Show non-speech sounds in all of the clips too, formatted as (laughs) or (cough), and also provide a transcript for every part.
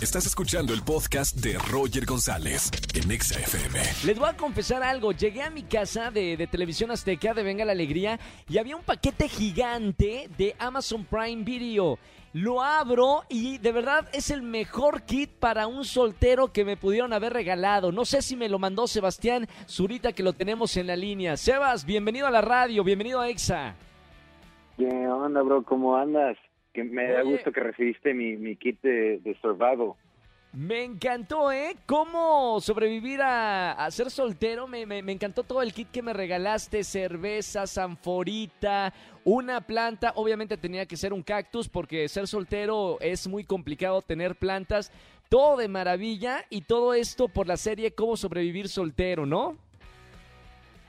Estás escuchando el podcast de Roger González en Exa FM. Les voy a confesar algo. Llegué a mi casa de, de Televisión Azteca de Venga la Alegría y había un paquete gigante de Amazon Prime Video. Lo abro y de verdad es el mejor kit para un soltero que me pudieron haber regalado. No sé si me lo mandó Sebastián Zurita que lo tenemos en la línea. Sebas, bienvenido a la radio, bienvenido a EXA. ¿Qué onda, bro? ¿Cómo andas? Que me da gusto que recibiste mi, mi kit de, de Survival. Me encantó, ¿eh? Cómo sobrevivir a, a ser soltero. Me, me- me encantó todo el kit que me regalaste. Cerveza, sanforita, una planta. Obviamente tenía que ser un cactus porque ser soltero es muy complicado tener plantas. Todo de maravilla y todo esto por la serie Cómo sobrevivir soltero, ¿no?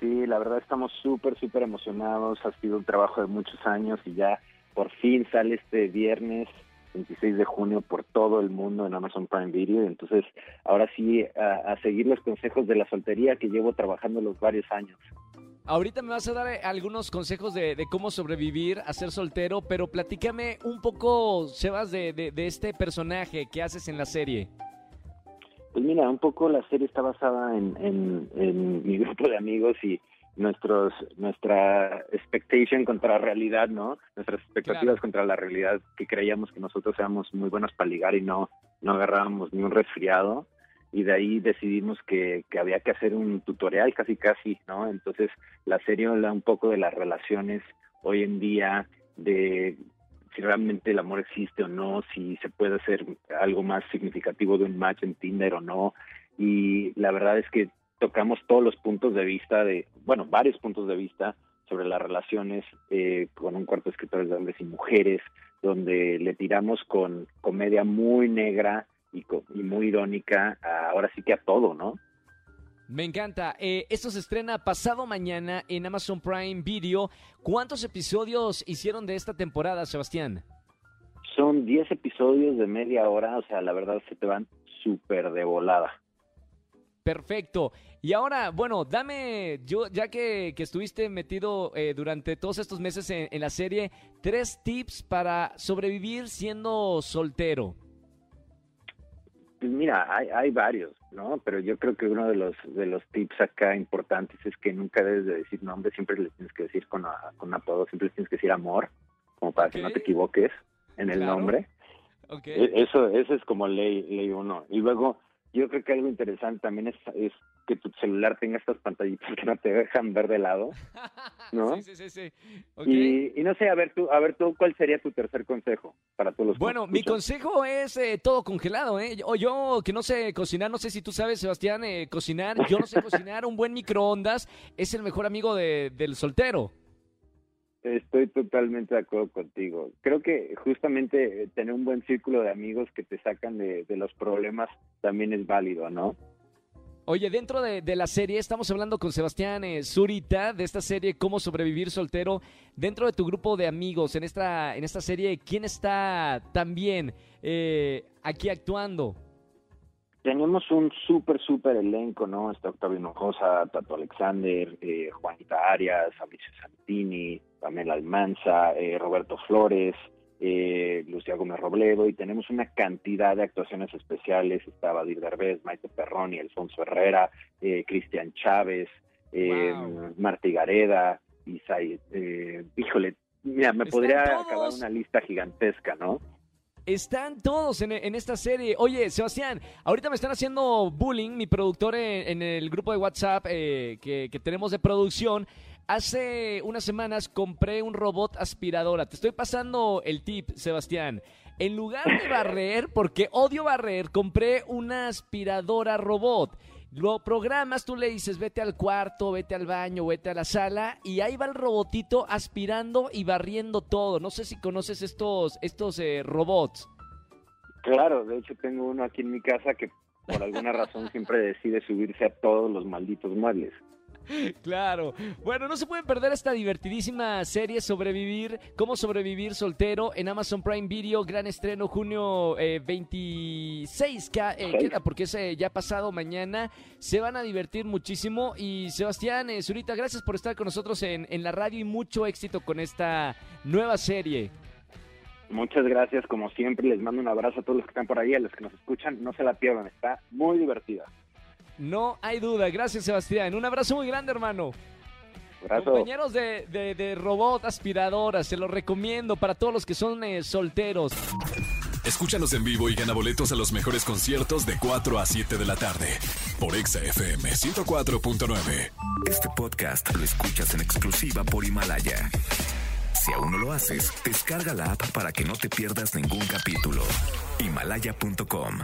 Sí, la verdad estamos súper, súper emocionados. Ha sido un trabajo de muchos años y ya por fin sale este viernes 26 de junio por todo el mundo en Amazon Prime Video. Entonces, ahora sí, a, a seguir los consejos de la soltería que llevo trabajando los varios años. Ahorita me vas a dar eh, algunos consejos de, de cómo sobrevivir a ser soltero, pero platícame un poco, Sebas, de, de- de este personaje que haces en la serie. Pues mira, un poco la serie está basada en, en, en mi grupo de amigos y nuestros nuestra expectation contra realidad, ¿no? Nuestras expectativas Claro. contra la realidad que creíamos que nosotros éramos muy buenos para ligar y no no agarrábamos ni un resfriado y de ahí decidimos que, que había que hacer un tutorial casi casi, ¿no? Entonces la serie habla un poco de las relaciones hoy en día, de si realmente el amor existe o no, si se puede hacer algo más significativo de un match en Tinder o no. Y la verdad es que tocamos todos los puntos de vista de, bueno, varios puntos de vista sobre las relaciones eh, con un cuarto de escritores de hombres y mujeres, donde le tiramos con comedia muy negra y, co- y muy irónica, a- ahora sí que a todo, ¿no? Me encanta. Eh, esto se estrena pasado mañana en Amazon Prime Video. ¿Cuántos episodios hicieron de esta temporada, Sebastián? Son 10 episodios de media hora, o sea, la verdad se te van súper de volada. Perfecto. Y ahora, bueno, dame, yo ya que, que estuviste metido eh, durante todos estos meses en, en la serie, tres tips para sobrevivir siendo soltero. Pues mira, hay, hay varios, ¿no? Pero yo creo que uno de los de los tips acá importantes es que nunca debes de decir nombre, siempre le tienes que decir con, a- con apodo, siempre le tienes que decir amor, como para que no te equivoques en el Claro. nombre. E- Eso, eso es como ley, ley uno. Y luego, yo creo que algo interesante también es, es que tu celular tenga estas pantallitas que no te dejan ver de lado. ¿no? (laughs) Sí, sí, sí. Y, y no sé, a ver tú, a ver tú, ¿cuál sería tu tercer consejo para todos los Bueno, mi consejo es eh, todo congelado, ¿eh? O yo que no sé cocinar, no sé si tú sabes, Sebastián, eh, cocinar. Yo no sé (laughs) cocinar, un buen microondas es el mejor amigo de- del soltero. Estoy totalmente de acuerdo contigo. Creo que justamente eh, tener un buen círculo de amigos que te sacan de, los problemas también es válido, ¿no? Oye, dentro de, de la serie estamos hablando con Sebastián eh, Zurita de esta serie Cómo sobrevivir soltero. Dentro de tu grupo de amigos en esta en esta serie, ¿quién está también eh, aquí actuando? Tenemos un súper, súper elenco, ¿no? Está Octavio Hinojosa, Tato Alexander, eh, Juanita Arias, Fabricio Santini, Pamela Almanza, eh, Roberto Flores, eh, Lucía Gómez Robledo, y tenemos una cantidad de actuaciones especiales. Está Badir Derbez, Maite Perroni, Alfonso Herrera, eh, Cristian Chávez, eh, Wow. Martí Gareda, Isai, eh, híjole, mira, me podría todos. acabar una lista gigantesca, ¿no? Están todos en, esta serie. Oye, Sebastián, ahorita me están haciendo bullying, mi productor en, el grupo de WhatsApp eh, que tenemos de producción. Hace unas semanas compré un robot aspiradora. Te estoy pasando el tip, Sebastián. En lugar de barrer, porque odio barrer, compré una aspiradora robot. Lo programas, tú le dices, vete al cuarto, vete al baño, vete a la sala, y ahí va el robotito aspirando y barriendo todo. No sé si conoces estos, estos eh, robots. Claro, de hecho tengo uno aquí en mi casa que por alguna razón siempre decide subirse a todos los malditos muebles. (laughs) Claro. Bueno, no se pueden perder esta divertidísima serie Sobrevivir, cómo sobrevivir soltero en Amazon Prime Video, gran estreno junio eh, 26, que, eh, queda porque es eh, ya pasado mañana. Se van a divertir muchísimo y Sebastián, eh, Zurita, gracias por estar con nosotros en, en la radio y mucho éxito con esta nueva serie. Muchas gracias, como siempre, les mando un abrazo a todos los que están por ahí, a los que nos escuchan, no se la pierdan, está muy divertida. No hay duda. Gracias, Sebastián. Un abrazo muy grande, hermano. Abrazo. Compañeros de, de, de robot aspiradora, se los recomiendo para todos los que son eh, solteros. Escúchanos en vivo y gana boletos a los mejores conciertos de 4 a 7 de la tarde por Exa FM 104.9. Este podcast lo escuchas en exclusiva por Himalaya. Si aún no lo haces, descarga la app para que no te pierdas ningún capítulo. Himalaya.com